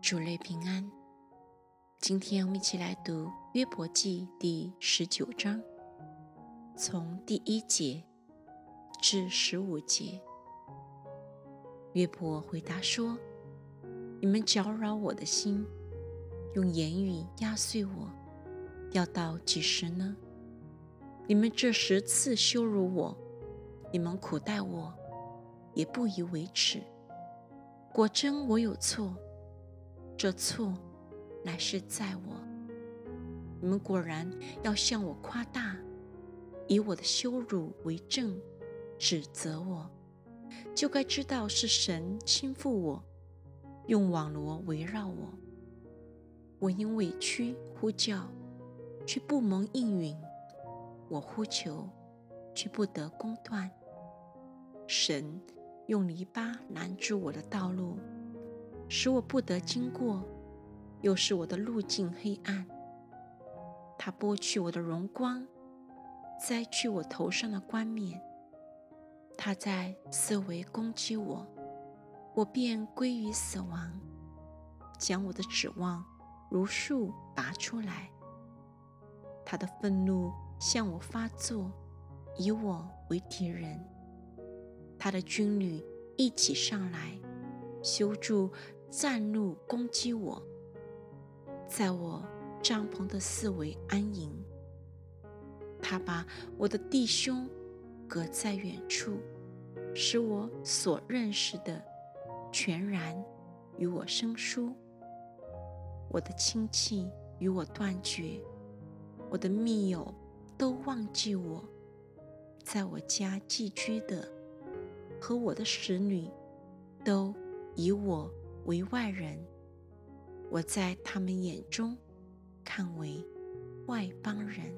主内平安。今天我们一起来读约伯记第十九章，从第一节至十五节。约伯回答说：“你们搅扰我的心，用言语压碎我，要到几时呢？你们这十次羞辱我，你们苦待我，也不以为耻。果真我有错。”这错乃是在我。你们果然要向我夸大，以我的羞辱为证，指责我，就该知道是神倾覆我，用网罗围绕我。我因委屈呼叫，却不蒙应允；我呼求，却不得公断。神用篱笆拦住我的道路。使我不得经过，又使我的路径黑暗。他剥去我的荣光，摘去我头上的冠冕。他在四围攻击我，我便归于死亡。将我的指望如树拔出来。他的愤怒向我发作，以我为敌人。他的军旅一起上来，修筑。战路攻击我，在我帐篷的四围安营。他把我的弟兄隔在远处，使我所认识的全然与我生疏。我的亲戚与我断绝，我的密友都忘记我。在我家寄居的和我的使女，都以我。为外人，我在他们眼中看为外邦人。